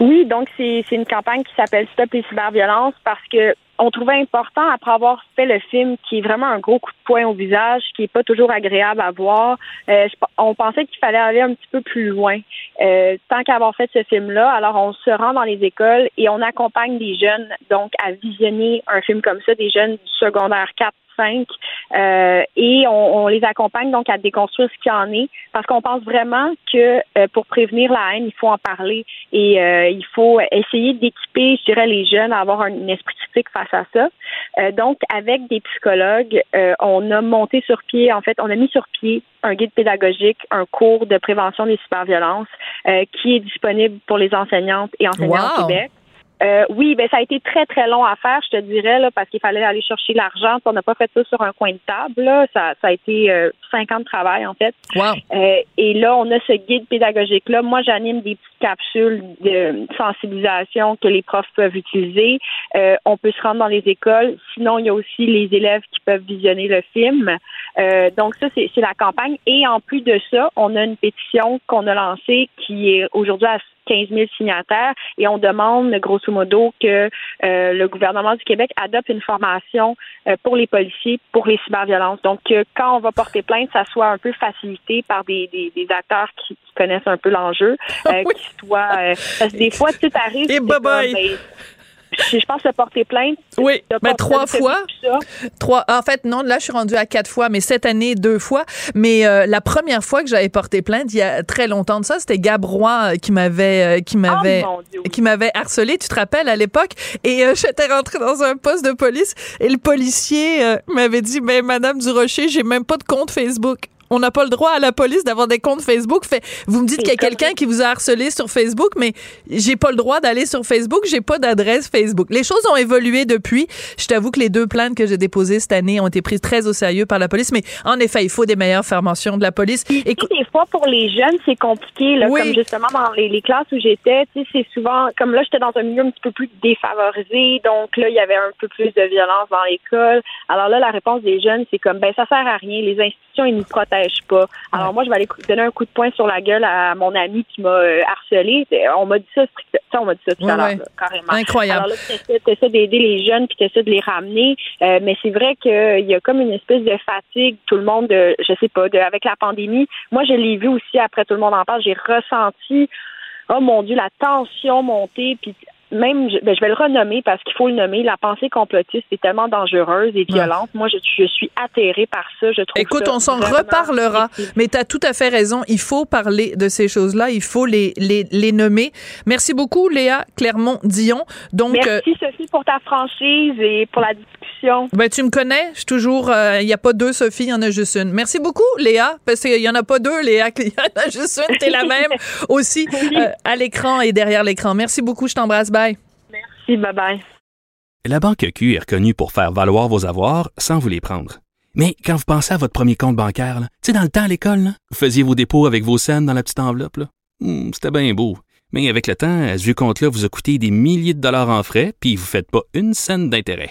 Oui, donc c'est une campagne qui s'appelle Stop les cyberviolences parce que on trouvait important, après avoir fait le film, qui est vraiment un gros coup de poing au visage, qui est pas toujours agréable à voir, euh, on pensait qu'il fallait aller un petit peu plus loin. Euh, tant qu'avoir fait ce film-là, alors on se rend dans les écoles et on accompagne des jeunes donc à visionner un film comme ça, des jeunes du secondaire 4, 45 euh, et on, on les accompagne donc à déconstruire ce qu'il y en est parce qu'on pense vraiment que euh, pour prévenir la haine, il faut en parler et euh, il faut essayer d'équiper, je dirais, les jeunes à avoir un esprit critique face à ça. Euh, donc, avec des psychologues, euh, on a monté sur pied, en fait, on a mis sur pied un guide pédagogique, un cours de prévention des cyberviolences euh, qui est disponible pour les enseignantes et enseignants Wow. au Québec. Euh, oui, ben ça a été très très long à faire, je te dirais là, parce qu'il fallait aller chercher l'argent. On n'a pas fait ça sur un coin de table. Là. Ça, ça a été euh, cinq ans de travail en fait. Euh, et là, on a ce guide pédagogique là. Moi, j'anime des petites capsules de sensibilisation que les profs peuvent utiliser. Euh, on peut se rendre dans les écoles. Sinon, il y a aussi les élèves qui peuvent visionner le film. Euh, donc ça, c'est c'est la campagne. Et en plus de ça, on a une pétition qu'on a lancée qui est aujourd'hui à 15 000 signataires et on demande grosso modo que euh, le gouvernement du Québec adopte une formation euh, pour les policiers pour les cyberviolences. Donc que quand on va porter plainte, ça soit un peu facilité par des, des, des acteurs qui, qui connaissent un peu l'enjeu, euh, qui soient euh, parce que des fois tout arrive. Ben, je pense que porter plainte. Oui, mais trois fois. Trois. En fait, non, là, je suis rendue à quatre fois, mais cette année, deux fois. Mais euh, la première fois que j'avais porté plainte, il y a très longtemps de ça, c'était Gabrois euh, qui m'avait, euh, qui m'avait, Oh, oui. qui m'avait harcelé. Tu te rappelles à l'époque? Et euh, j'étais rentrée dans un poste de police et le policier euh, m'avait dit, mais Madame Durocher, j'ai même pas de compte Facebook. On n'a pas le droit à la police d'avoir des comptes Facebook. Fait, vous me dites qu'il y a quelqu'un qui vous a harcelé sur Facebook, mais j'ai pas le droit d'aller sur Facebook. J'ai pas d'adresse Facebook. Les choses ont évolué depuis. Je t'avoue que les deux plaintes que j'ai déposées cette année ont été prises très au sérieux par la police. Mais en effet, il faut des meilleures formations de la police. Et Puis, des fois, pour les jeunes, c'est compliqué. Là, Oui. Comme justement dans les, les classes où j'étais, c'est souvent, comme là, j'étais dans un milieu un petit peu plus défavorisé, donc là, il y avait un peu plus de violence dans l'école. Alors là, la réponse des jeunes, c'est comme, ben, ça sert à rien. Les institutions, ils nous protègent pas. Alors moi, je vais aller donner un coup de poing sur la gueule à mon ami qui m'a euh, harcelé. On m'a dit ça, strict- tu sais, on m'a dit ça tout Ouais, à l'heure, ouais. carrément. Incroyable. Alors là, tu essaies d'aider les jeunes, puis tu essaies de les ramener. Euh, mais c'est vrai qu'il y a comme une espèce de fatigue, tout le monde, de, je sais pas, de, avec la pandémie. Moi, je l'ai vu aussi après tout le monde en parle. J'ai ressenti, oh mon Dieu, la tension monter, puis même, je, ben, je vais le renommer parce qu'il faut le nommer, la pensée complotiste est tellement dangereuse et violente. Moi, je, je suis atterrée par ça. Je trouve Écoute, ça on s'en reparlera, mais tu as tout à fait raison. Il faut parler de ces choses-là. Il faut les, les, les nommer. Merci beaucoup, Léa Clermont-Dion. Donc, euh, Merci, Sophie, pour ta franchise et pour la discussion. Ben, tu me connais. Je suis toujours. euh, Il n'y a pas deux Sophie, il y en a juste une. Merci beaucoup, Léa, parce qu'il n'y en a pas deux, Léa. Il y en a juste une. T'es la même aussi euh, à l'écran et derrière l'écran. Merci beaucoup. Je t'embrasse. Bye. Merci, bye-bye. La Banque Q est reconnue pour faire valoir vos avoirs sans vous les prendre. Mais quand vous pensez à votre premier compte bancaire, tu sais, dans le temps à l'école, vous faisiez vos dépôts avec vos scènes dans la petite enveloppe. là. Hmm, C'était bien beau. Mais avec le temps, ce vieux compte-là vous a coûté des milliers de dollars en frais, puis vous ne faites pas une scène d'intérêt.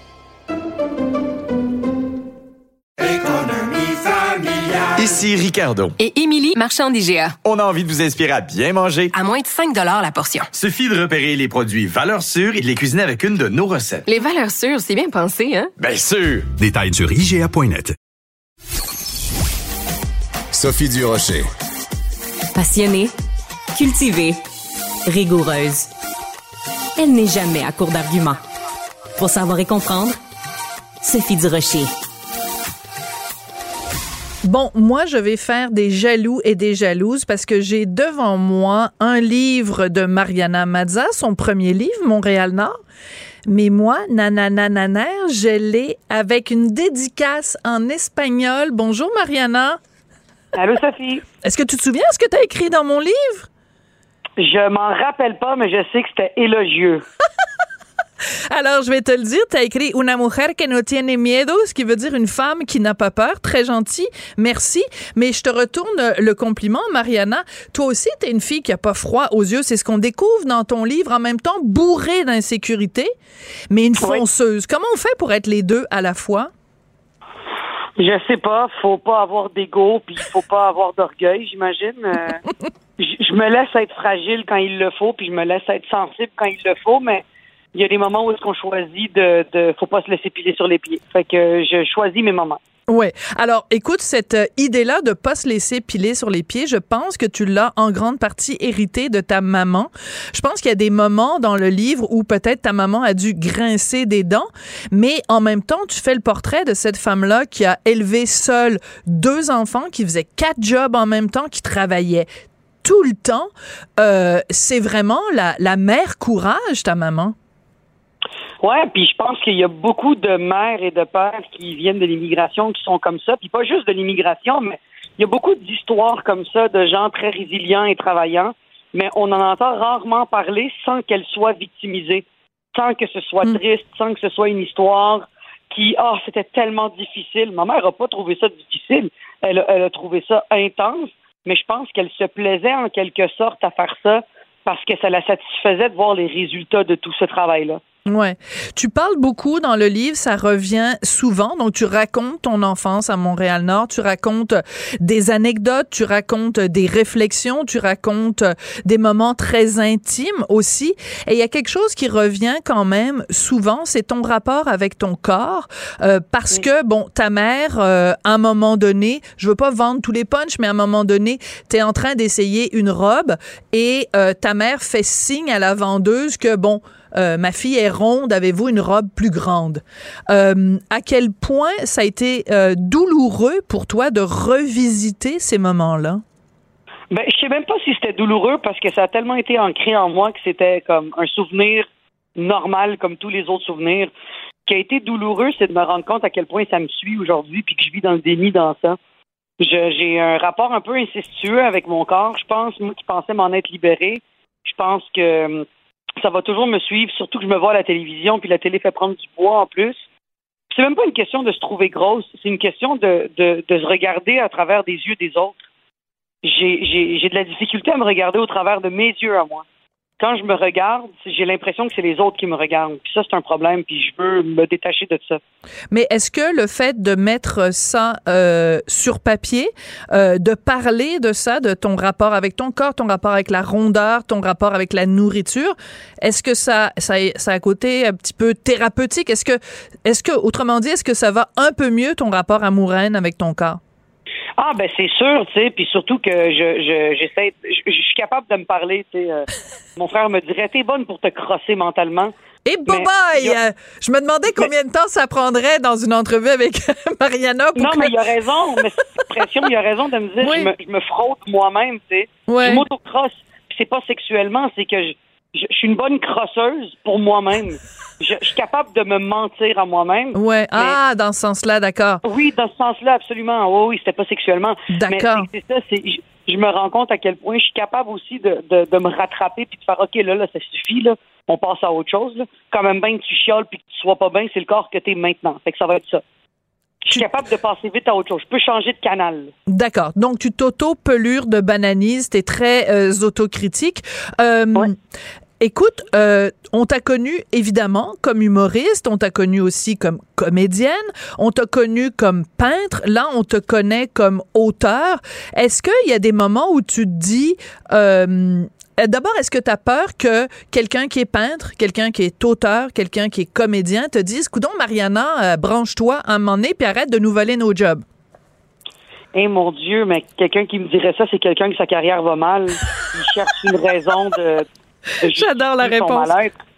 Ici Ricardo. Et Émilie, marchand d'IGA. On a envie de vous inspirer à bien manger. À moins de 5 la portion. Suffit de repérer les produits valeurs sûres et de les cuisiner avec une de nos recettes. Les valeurs sûres, c'est bien pensé, hein? Bien sûr! Détails sur IGA.net. Sophie Durocher. Passionnée, cultivée, rigoureuse. Elle n'est jamais à court d'arguments. Pour savoir et comprendre, Sophie Durocher. Bon, moi, je vais faire des jaloux et des jalouses parce que j'ai devant moi un livre de Mariana Mazza, son premier livre, Montréal-Nord. Mais moi, nananananer, je l'ai avec une dédicace en espagnol. Bonjour, Mariana. Allô, Sophie. Est-ce que tu te souviens ce que tu as écrit dans mon livre? Je m'en rappelle pas, mais je sais que c'était élogieux. Alors, je vais te le dire, tu as écrit Una mujer que no tiene miedo, ce qui veut dire une femme qui n'a pas peur. Très gentil, merci. Mais je te retourne le compliment, Mariana. Toi aussi, tu es une fille qui a pas froid aux yeux. C'est ce qu'on découvre dans ton livre, en même temps bourrée d'insécurité, mais une fonceuse. Comment on fait pour être les deux à la fois? Je sais pas, faut pas avoir d'ego, puis il faut pas avoir d'orgueil, j'imagine. Euh, je je me laisse être fragile quand il le faut, puis je me laisse être sensible quand il le faut, mais il y a des moments où est-ce qu'on choisit de, de, faut pas se laisser piler sur les pieds. Fait que je choisis mes moments. Ouais. Alors, écoute, cette euh, idée-là de pas se laisser piler sur les pieds, je pense que tu l'as en grande partie hérité de ta maman. Je pense qu'il y a des moments dans le livre où peut-être ta maman a dû grincer des dents, mais en même temps, tu fais le portrait de cette femme-là qui a élevé seule deux enfants, qui faisait quatre jobs en même temps, qui travaillait tout le temps. Euh, c'est vraiment la, la mère courage, ta maman. Ouais, puis je pense qu'il y a beaucoup de mères et de pères qui viennent de l'immigration qui sont comme ça, puis pas juste de l'immigration, mais il y a beaucoup d'histoires comme ça de gens très résilients et travaillants, mais on en entend rarement parler sans qu'elles soient victimisées, sans que ce soit triste, sans que ce soit une histoire qui, ah, c'était tellement difficile. Ma mère n'a pas trouvé ça difficile, elle, a- elle a trouvé ça intense, mais je pense qu'elle se plaisait en quelque sorte à faire ça parce que ça la satisfaisait de voir les résultats de tout ce travail-là. Ouais. Tu parles beaucoup dans le livre, ça revient souvent. Donc, tu racontes ton enfance à Montréal-Nord, tu racontes euh, des anecdotes, tu racontes euh, des réflexions, tu racontes euh, des moments très intimes aussi. Et il y a quelque chose qui revient quand même souvent, c'est ton rapport avec ton corps. Euh, parce que, bon, ta mère, euh, à un moment donné, je veux pas vendre tous les punchs, mais à un moment donné, tu es en train d'essayer une robe et euh, ta mère fait signe à la vendeuse que, bon, euh, ma fille est ronde, avez-vous une robe plus grande? Euh, à quel point ça a été euh, douloureux pour toi de revisiter ces moments-là? Ben, je sais même pas si c'était douloureux parce que ça a tellement été ancré en moi que c'était comme un souvenir normal comme tous les autres souvenirs. Ce qui a été douloureux, c'est de me rendre compte à quel point ça me suit aujourd'hui puis que je vis dans le déni dans ça. J'ai un rapport un peu incestueux avec mon corps, je pense, moi qui pensais m'en être libéré. Je pense que hum, ça va toujours me suivre, surtout que je me vois à la télévision, puis la télé fait prendre du poids en plus. C'est même pas une question de se trouver grosse, c'est une question de, de, de se regarder à travers des yeux des autres j'ai de la difficulté à me regarder au travers de mes yeux à moi. Quand je me regarde, j'ai l'impression que c'est les autres qui me regardent. Puis ça, c'est un problème, puis je veux me détacher de ça. Mais est-ce que le fait de mettre ça euh, sur papier, euh, de parler de ça, de ton rapport avec ton corps, ton rapport avec la rondeur, ton rapport avec la nourriture, est-ce que ça, ça, ça a un côté un petit peu thérapeutique? Est-ce que, est-ce que, autrement dit, est-ce que ça va un peu mieux ton rapport amoureux avec ton corps? Ah, ben c'est sûr, tu sais, puis surtout que je je- j'essaie, je, je suis capable de me parler, tu sais. euh, mon frère me dirait, t'es bonne pour te crosser mentalement. Et bye bye! Euh, je me demandais combien de temps ça prendrait dans une entrevue avec Mariana pour Non, que- mais il a raison, mais cette pression, il a raison de me dire, je, me, je me fraude moi-même, tu sais. Ouais. Je m'auto-crosse. Puis c'est pas sexuellement, c'est que je, je, je suis une bonne crosseuse pour moi-même. Je, je suis capable de me mentir à moi-même. Ouais. Ah, dans ce sens-là, d'accord. Oui, dans ce sens-là, absolument. Oui, oui, c'était pas sexuellement. D'accord. C'est ça, c'est, je, je me rends compte à quel point je suis capable aussi de, de, de me rattraper puis de faire, OK, là, là, ça suffit, là. On passe à autre chose, là. Quand même bien que tu chiales puis que tu sois pas bien, c'est le corps que t'es maintenant. Fait que ça va être ça. Je suis capable de passer vite à autre chose. Je peux changer de canal. D'accord. Donc, tu t'auto-pelures de bananise, t'es très euh, autocritique. Euh, Écoute, euh, on t'a connu évidemment comme humoriste, on t'a connu aussi comme comédienne, on t'a connu comme peintre, là on te connaît comme auteur. Est-ce qu'il y a des moments où tu te dis, euh, d'abord, est-ce que tu as peur que quelqu'un qui est peintre, quelqu'un qui est auteur, quelqu'un qui est comédien te dise, coudon Mariana, euh, branche-toi un moment donné puis arrête de nous voler nos jobs? Eh mon Dieu, mais quelqu'un qui me dirait ça, c'est quelqu'un que sa carrière va mal. Il cherche une raison de. J'adore la réponse.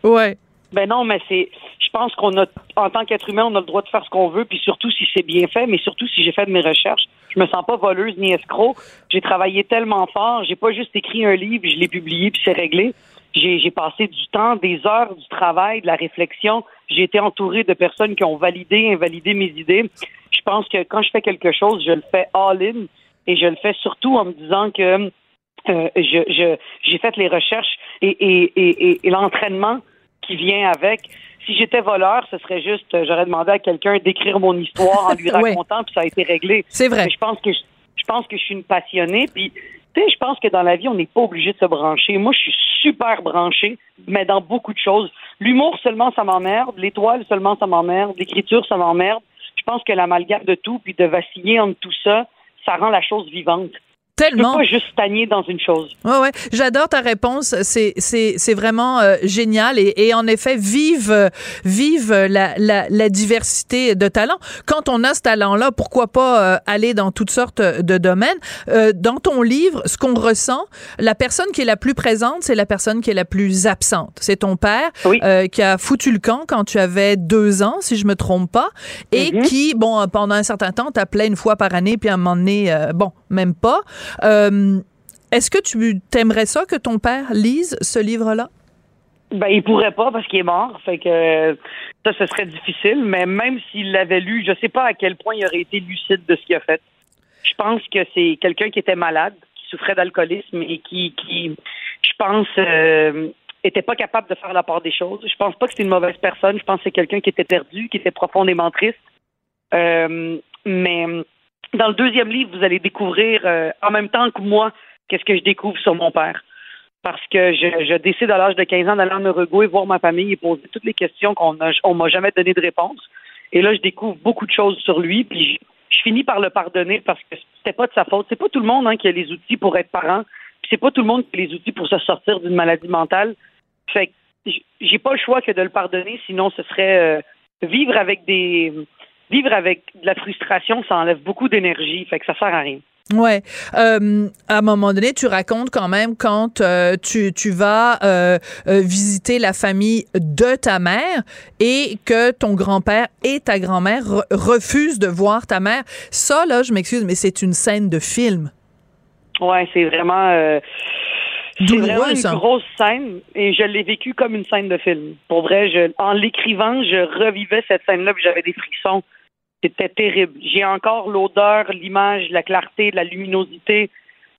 Ouais. Ben non, mais c'est. Je pense qu'on a, en tant qu'être humain, on a le droit de faire ce qu'on veut, puis surtout si c'est bien fait, mais surtout si j'ai fait de mes recherches. Je me sens pas voleuse ni escroc. J'ai travaillé tellement fort. J'ai pas juste écrit un livre, je l'ai publié, puis c'est réglé. J'ai j'ai passé du temps, des heures du travail, de la réflexion. J'ai été entourée de personnes qui ont validé, invalidé mes idées. Je pense que quand je fais quelque chose, je le fais all-in et je le fais surtout en me disant que euh, je, je, j'ai fait les recherches et, et, et, l'entraînement qui vient avec. Si j'étais voleur, ce serait juste, euh, j'aurais demandé à quelqu'un d'écrire mon histoire en lui racontant, puis ça a été réglé. C'est vrai. Mais je pense que je, je pense que je suis une passionnée, puis tu sais, je pense que dans la vie, on n'est pas obligé de se brancher. Moi, je suis super branchée, mais dans beaucoup de choses. L'humour seulement, ça m'emmerde. L'étoile seulement, ça m'emmerde. L'écriture, ça m'emmerde. Je pense que l'amalgame de tout, puis de vaciller entre tout ça, ça rend la chose vivante. Tellement. Je peux pas juste stagner dans une chose. Ouais, ouais. J'adore ta réponse. C'est, c'est, c'est vraiment euh, génial. Et, et en effet, vive, vive la, la, la diversité de talents. Quand on a ce talent-là, pourquoi pas euh, aller dans toutes sortes de domaines? Euh, dans ton livre, ce qu'on ressent, la personne qui est la plus présente, c'est la personne qui est la plus absente. C'est ton père euh, qui a foutu le camp quand tu avais deux ans, si je me trompe pas, et qui, bon, pendant un certain temps, t'appelait une fois par année, puis à un moment donné, euh, bon, même pas. Euh, Est-ce que tu t'aimerais ça que ton père lise ce livre-là? Ben, il pourrait pas parce qu'il est mort. Fait ça, ce serait difficile. Mais même s'il l'avait lu, je sais pas à quel point il aurait été lucide de ce qu'il a fait. Je pense que c'est quelqu'un qui était malade, qui souffrait d'alcoolisme et qui, qui je pense, euh, était pas capable de faire la part des choses. Je pense pas que c'est une mauvaise personne. Je pense que c'est quelqu'un qui était perdu, qui était profondément triste. Euh, mais dans le deuxième livre, vous allez découvrir euh, en même temps que moi qu'est-ce que je découvre sur mon père. Parce que je, je décide à l'âge de 15 ans d'aller en Uruguay voir ma famille et poser toutes les questions qu'on on m'a jamais donné de réponse. Et là, je découvre beaucoup de choses sur lui, puis je, je finis par le pardonner parce que c'était pas de sa faute. C'est pas tout le monde hein, qui a les outils pour être parent, puis c'est pas tout le monde qui a les outils pour se sortir d'une maladie mentale. Fait que j'ai pas le choix que de le pardonner, sinon ce serait euh, vivre avec des vivre avec de la frustration, ça enlève beaucoup d'énergie, fait que ça sert à rien. Ouais. Euh, à un moment donné, tu racontes quand même quand euh, tu, tu vas euh, visiter la famille de ta mère et que ton grand-père et ta grand-mère re- refusent de voir ta mère. Ça, là, je m'excuse, mais c'est une scène de film. Ouais, c'est vraiment c'est vraiment une ça. grosse scène et je l'ai vécu comme une scène de film. Pour vrai, je, en l'écrivant, je revivais cette scène-là j'avais des frissons. C'était terrible. J'ai encore l'odeur, l'image, la clarté, la luminosité.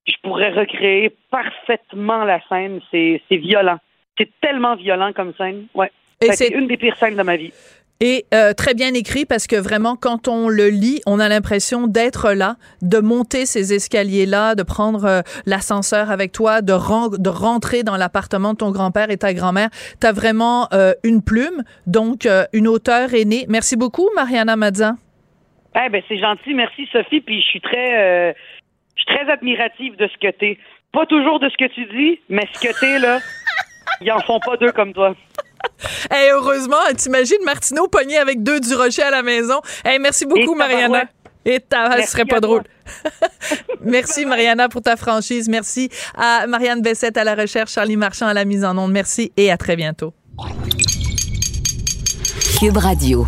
Je pourrais recréer parfaitement la scène. C'est violent. C'est tellement violent comme scène. Ouais. C'est- une des pires scènes de ma vie. Et euh, très bien écrit parce que vraiment, quand on le lit, on a l'impression d'être là, de monter ces escaliers-là, de prendre euh, l'ascenseur avec toi, de, ren- de rentrer dans l'appartement de ton grand-père et ta grand-mère. Tu as vraiment euh, une plume, donc une auteure est née. Merci beaucoup, Mariana Mazza. Eh ben c'est gentil, merci Sophie. Puis je suis très, euh, je suis très admirative de ce que t'es. Pas toujours de ce que tu dis, mais ce que t'es là, ils en font pas deux comme toi. Hey, heureusement, t'imagines Martineau pogné avec deux du rocher à la maison? Hey, merci beaucoup, Et Mariana. Et ta, ce serait pas drôle. Merci, Mariana, pour ta franchise. Merci à Marianne Bessette à la recherche, Charlie Marchand à la mise en onde. Merci et à très bientôt. Cube Radio.